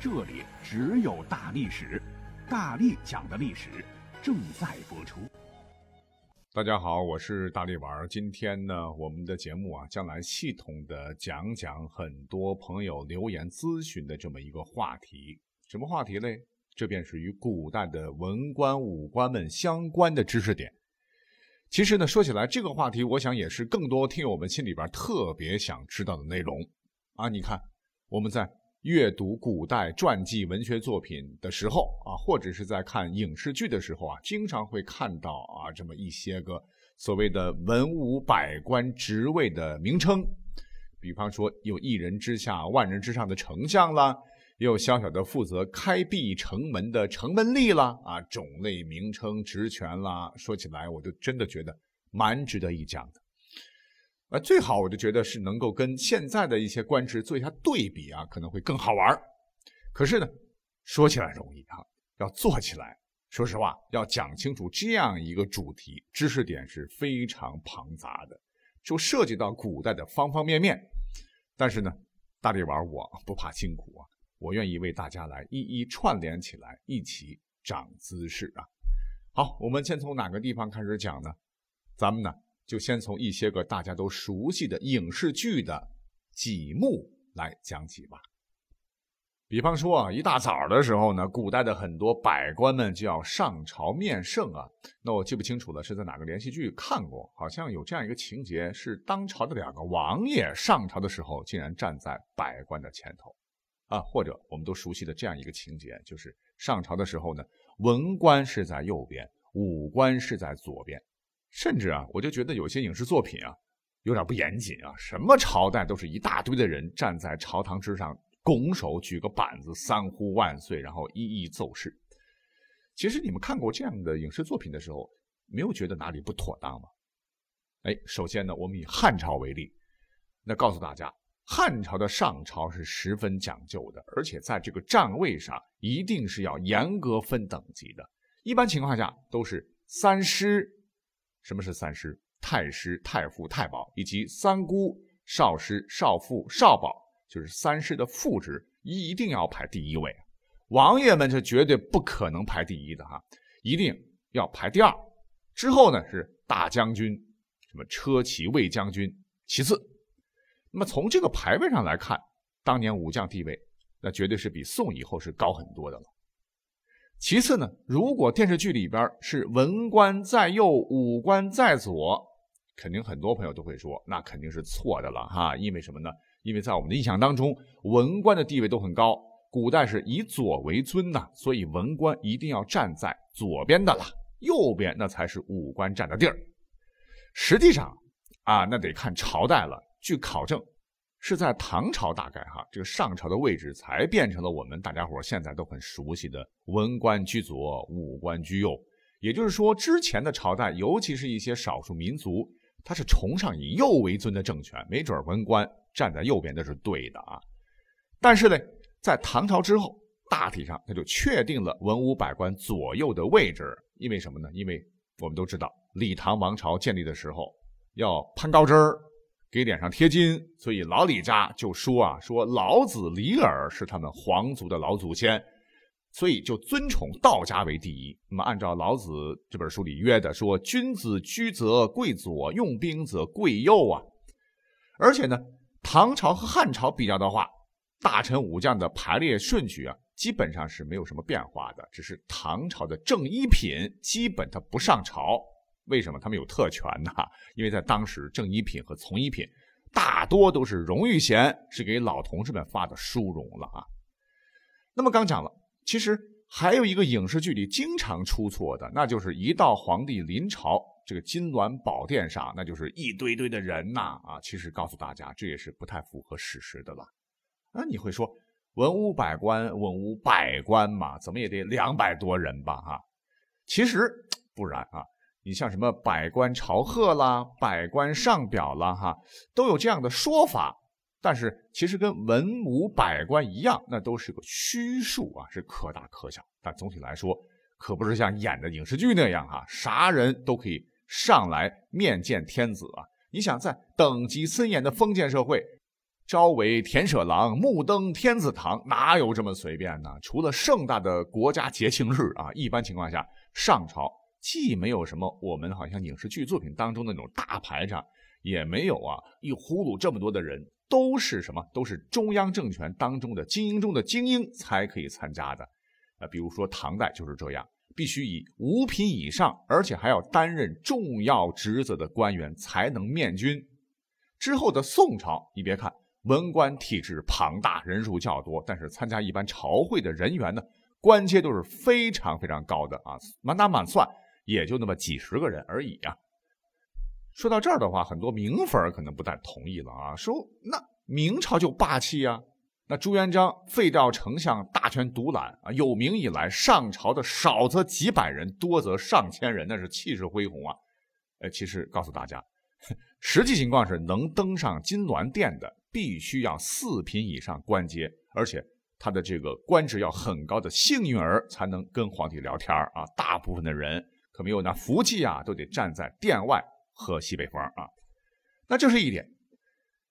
这里只有大历史，大力讲的历史正在播出。大家好，我是大力丸。今天呢，我们的节目啊，将来系统的讲讲很多朋友留言咨询的这么一个话题。什么话题嘞？这便是与古代的文官武官们相关的知识点。其实呢，说起来这个话题，我想也是更多听友们心里边特别想知道的内容啊。你看，我们在。阅读古代传记文学作品的时候啊，或者是在看影视剧的时候啊，经常会看到啊这么一些个所谓的文武百官职位的名称，比方说有一人之下万人之上的丞相啦，有小小的负责开闭城门的城门吏啦，啊种类名称职权啦，说起来我就真的觉得蛮值得一讲的。呃，最好我就觉得是能够跟现在的一些官职做一下对比啊，可能会更好玩可是呢，说起来容易啊，要做起来，说实话，要讲清楚这样一个主题，知识点是非常庞杂的，就涉及到古代的方方面面。但是呢，大力丸我不怕辛苦啊，我愿意为大家来一一串联起来，一起长姿势啊。好，我们先从哪个地方开始讲呢？咱们呢？就先从一些个大家都熟悉的影视剧的几幕来讲起吧。比方说啊，一大早的时候呢，古代的很多百官们就要上朝面圣啊。那我记不清楚了，是在哪个连续剧看过？好像有这样一个情节，是当朝的两个王爷上朝的时候，竟然站在百官的前头啊。或者我们都熟悉的这样一个情节，就是上朝的时候呢，文官是在右边，武官是在左边。甚至啊，我就觉得有些影视作品啊，有点不严谨啊。什么朝代都是一大堆的人站在朝堂之上，拱手举个板子，三呼万岁，然后一一奏事。其实你们看过这样的影视作品的时候，没有觉得哪里不妥当吗？哎，首先呢，我们以汉朝为例，那告诉大家，汉朝的上朝是十分讲究的，而且在这个站位上一定是要严格分等级的。一般情况下都是三师。什么是三师？太师、太傅、太保，以及三姑、少师、少妇、少保，就是三师的副职，一定要排第一位。王爷们是绝对不可能排第一的哈，一定要排第二。之后呢是大将军，什么车骑卫将军，其次。那么从这个排位上来看，当年武将地位，那绝对是比宋以后是高很多的了。其次呢，如果电视剧里边是文官在右，武官在左，肯定很多朋友都会说，那肯定是错的了哈。因为什么呢？因为在我们的印象当中，文官的地位都很高，古代是以左为尊呐，所以文官一定要站在左边的了，右边那才是武官占的地儿。实际上啊，那得看朝代了。据考证。是在唐朝，大概哈，这个上朝的位置才变成了我们大家伙现在都很熟悉的文官居左，武官居右。也就是说，之前的朝代，尤其是一些少数民族，他是崇尚以右为尊的政权，没准文官站在右边那是对的啊。但是呢，在唐朝之后，大体上他就确定了文武百官左右的位置。因为什么呢？因为我们都知道，李唐王朝建立的时候要攀高枝儿。给脸上贴金，所以老李家就说啊，说老子、李耳是他们皇族的老祖先，所以就尊崇道家为第一。那么按照老子这本书里约的，说君子居则贵左，用兵则贵右啊。而且呢，唐朝和汉朝比较的话，大臣武将的排列顺序啊，基本上是没有什么变化的，只是唐朝的正一品基本他不上朝。为什么他们有特权呢？因为在当时，正一品和从一品大多都是荣誉衔，是给老同志们发的殊荣了啊。那么刚讲了，其实还有一个影视剧里经常出错的，那就是一到皇帝临朝，这个金銮宝殿上，那就是一堆堆的人呐啊。其实告诉大家，这也是不太符合史实的了。啊，你会说，文武百官，文武百官嘛，怎么也得两百多人吧？哈，其实不然啊。你像什么百官朝贺啦，百官上表啦，哈，都有这样的说法。但是其实跟文武百官一样，那都是个虚数啊，是可大可小。但总体来说，可不是像演的影视剧那样哈，啥人都可以上来面见天子啊。你想在等级森严的封建社会，朝为田舍郎，暮登天子堂，哪有这么随便呢？除了盛大的国家节庆日啊，一般情况下上朝。既没有什么我们好像影视剧作品当中那种大排场，也没有啊一呼噜这么多的人，都是什么？都是中央政权当中的精英中的精英才可以参加的。呃，比如说唐代就是这样，必须以五品以上，而且还要担任重要职责的官员才能面君。之后的宋朝，你别看文官体制庞大，人数较多，但是参加一般朝会的人员呢，官阶都是非常非常高的啊，满打满算。也就那么几十个人而已呀。说到这儿的话，很多明粉可能不太同意了啊，说那明朝就霸气呀，那朱元璋废掉丞相，大权独揽啊，有名以来上朝的少则几百人，多则上千人，那是气势恢宏啊。呃，其实告诉大家，实际情况是能登上金銮殿的，必须要四品以上官阶，而且他的这个官职要很高的幸运儿才能跟皇帝聊天啊。大部分的人。可没有那福气啊，都得站在殿外喝西北风啊。那这是一点。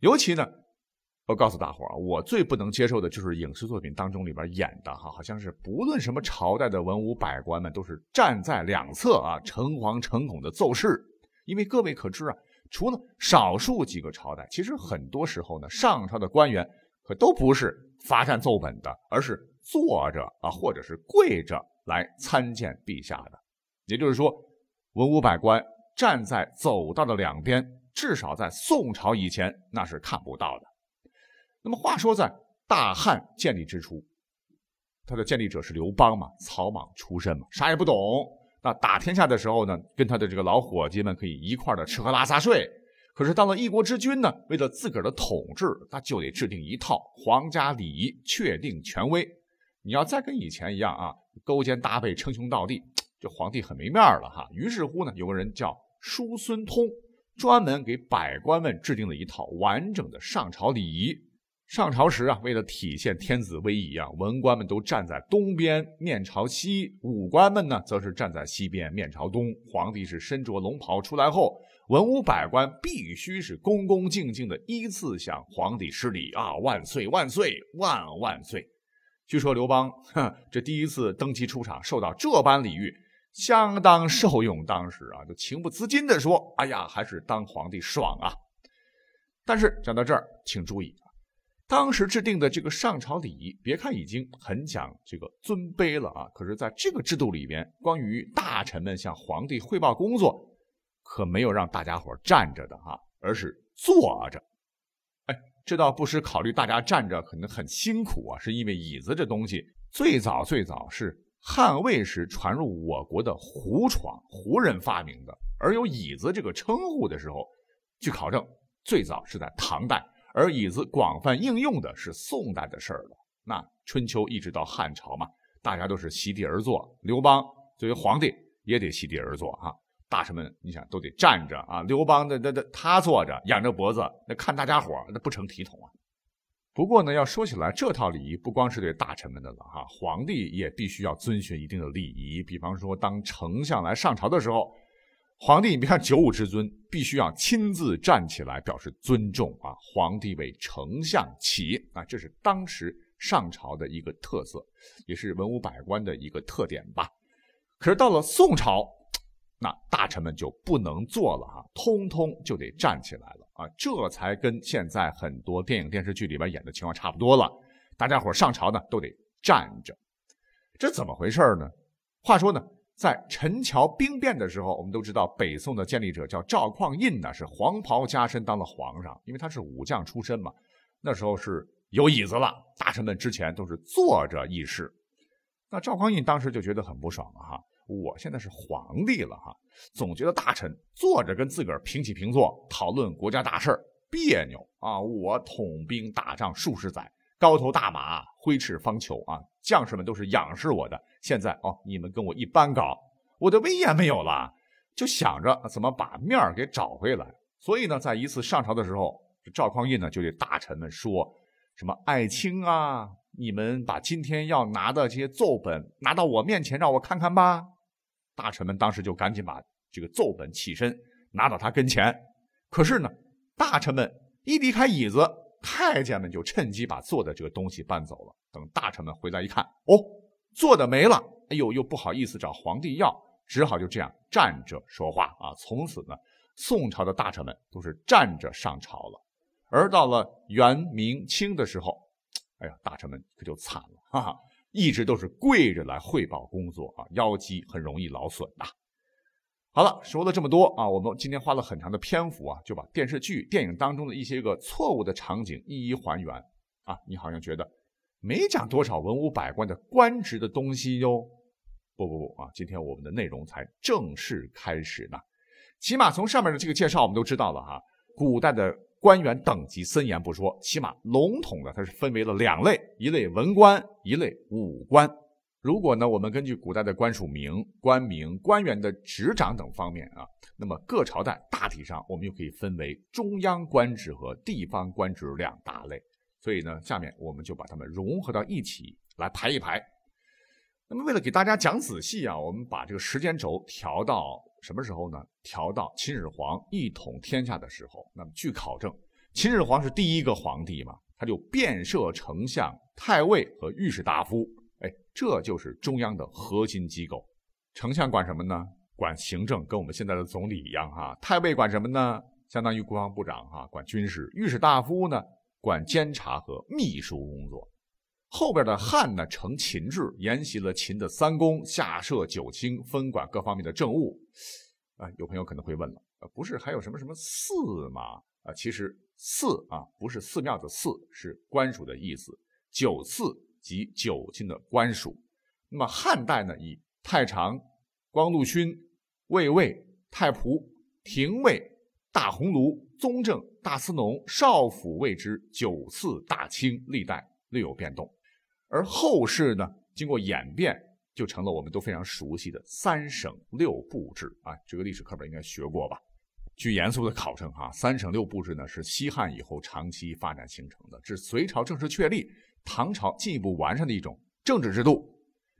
尤其呢，我告诉大伙儿，我最不能接受的就是影视作品当中里边演的哈，好像是不论什么朝代的文武百官们都是站在两侧啊，诚惶诚恐的奏事。因为各位可知啊，除了少数几个朝代，其实很多时候呢，上朝的官员可都不是罚站奏本的，而是坐着啊，或者是跪着来参见陛下的。也就是说，文武百官站在走道的两边，至少在宋朝以前那是看不到的。那么话说，在大汉建立之初，他的建立者是刘邦嘛，草莽出身嘛，啥也不懂。那打天下的时候呢，跟他的这个老伙计们可以一块的吃喝拉撒睡。可是到了一国之君呢，为了自个儿的统治，那就得制定一套皇家礼仪，确定权威。你要再跟以前一样啊，勾肩搭背，称兄道弟。这皇帝很没面了哈，于是乎呢，有个人叫叔孙通，专门给百官们制定了一套完整的上朝礼仪。上朝时啊，为了体现天子威仪啊，文官们都站在东边面朝西，武官们呢则是站在西边面朝东。皇帝是身着龙袍出来后，文武百官必须是恭恭敬敬的依次向皇帝施礼啊，万岁万岁万万岁！据说刘邦这第一次登基出场，受到这般礼遇。相当受用，当时啊，就情不自禁地说：“哎呀，还是当皇帝爽啊！”但是讲到这儿，请注意啊，当时制定的这个上朝礼仪，别看已经很讲这个尊卑了啊，可是在这个制度里边，关于大臣们向皇帝汇报工作，可没有让大家伙站着的哈，而是坐着。哎，这倒不是考虑大家站着可能很辛苦啊，是因为椅子这东西最早最早是。汉魏时传入我国的胡床，胡人发明的，而有椅子这个称呼的时候，据考证，最早是在唐代，而椅子广泛应用的是宋代的事儿了。那春秋一直到汉朝嘛，大家都是席地而坐，刘邦作为皇帝也得席地而坐哈，大臣们你想都得站着啊，刘邦的那那他坐着仰着脖子，那看大家伙那不成体统啊。不过呢，要说起来，这套礼仪不光是对大臣们的了哈，皇帝也必须要遵循一定的礼仪。比方说，当丞相来上朝的时候，皇帝你别看九五之尊，必须要亲自站起来表示尊重啊。皇帝为丞相起啊，这是当时上朝的一个特色，也是文武百官的一个特点吧。可是到了宋朝。那大臣们就不能坐了哈，通通就得站起来了啊！这才跟现在很多电影电视剧里边演的情况差不多了。大家伙上朝呢都得站着，这怎么回事呢？话说呢，在陈桥兵变的时候，我们都知道北宋的建立者叫赵匡胤呢，是黄袍加身当了皇上，因为他是武将出身嘛。那时候是有椅子了，大臣们之前都是坐着议事。那赵匡胤当时就觉得很不爽了哈。我现在是皇帝了哈，总觉得大臣坐着跟自个儿平起平坐讨论国家大事别扭啊！我统兵打仗数十载，高头大马，挥斥方遒啊！将士们都是仰视我的。现在哦，你们跟我一般高，我的威严没有了，就想着怎么把面儿给找回来。所以呢，在一次上朝的时候，赵匡胤呢就对大臣们说：“什么爱卿啊，你们把今天要拿的这些奏本拿到我面前，让我看看吧。”大臣们当时就赶紧把这个奏本起身拿到他跟前。可是呢，大臣们一离开椅子。太监们就趁机把做的这个东西搬走了。等大臣们回来一看，哦，做的没了。哎呦，又不好意思找皇帝要，只好就这样站着说话啊。从此呢，宋朝的大臣们都是站着上朝了。而到了元、明、清的时候，哎呀，大臣们可就惨了，哈哈，一直都是跪着来汇报工作啊，腰肌很容易劳损的。好了，说了这么多啊，我们今天花了很长的篇幅啊，就把电视剧、电影当中的一些个错误的场景一一还原啊。你好像觉得没讲多少文武百官的官职的东西哟？不不不啊，今天我们的内容才正式开始呢。起码从上面的这个介绍，我们都知道了哈。古代的官员等级森严不说，起码笼统的它是分为了两类：一类文官，一类武官。如果呢，我们根据古代的官署名、官名、官员的职掌等方面啊，那么各朝代大体上我们又可以分为中央官职和地方官职两大类。所以呢，下面我们就把它们融合到一起来排一排。那么为了给大家讲仔细啊，我们把这个时间轴调到什么时候呢？调到秦始皇一统天下的时候。那么据考证，秦始皇是第一个皇帝嘛，他就遍设丞相、太尉和御史大夫。哎，这就是中央的核心机构。丞相管什么呢？管行政，跟我们现在的总理一样哈。太尉管什么呢？相当于国防部长哈，管军事。御史大夫呢，管监察和秘书工作。后边的汉呢，承秦制，沿袭了秦的三公，下设九卿，分管各方面的政务。啊，有朋友可能会问了，不是还有什么什么寺吗？啊，其实寺啊，不是寺庙的寺，是官署的意思。九寺。及九卿的官署，那么汉代呢，以太常、光禄勋、卫尉、太仆、廷尉、大鸿胪、宗正、大司农、少府谓之九次大卿，历代略有变动。而后世呢，经过演变，就成了我们都非常熟悉的三省六部制啊。这个历史课本应该学过吧？据严肃的考证，哈，三省六部制呢是西汉以后长期发展形成的，至隋朝正式确立。唐朝进一步完善的一种政治制度，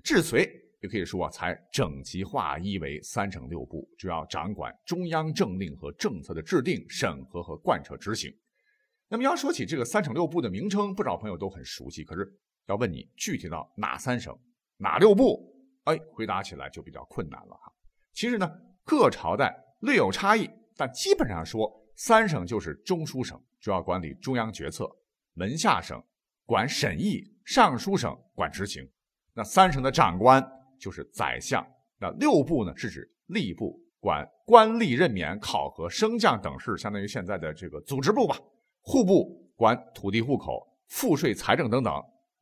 至隋也可以说啊，才整齐划一为三省六部，主要掌管中央政令和政策的制定、审核和贯彻执行。那么要说起这个三省六部的名称，不少朋友都很熟悉。可是要问你具体到哪三省、哪六部，哎，回答起来就比较困难了哈。其实呢，各朝代略有差异，但基本上说，三省就是中书省，主要管理中央决策；门下省。管审议，尚书省管执行，那三省的长官就是宰相。那六部呢，是指吏部，管官吏任免、考核、升降等事，相当于现在的这个组织部吧。户部管土地、户口、赋税、财政等等。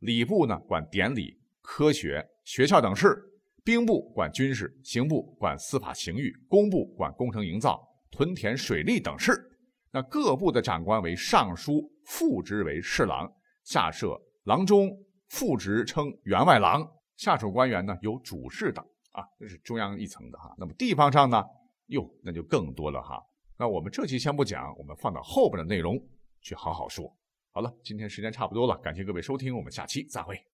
礼部呢，管典礼、科学、学校等事。兵部管军事，刑部管司法、刑狱，工部管工程营造、屯田、水利等事。那各部的长官为尚书，副职为侍郎。下设郎中，副职称员外郎。下属官员呢有主事等啊，这是中央一层的哈。那么地方上呢，哟，那就更多了哈。那我们这期先不讲，我们放到后边的内容去好好说。好了，今天时间差不多了，感谢各位收听，我们下期再会。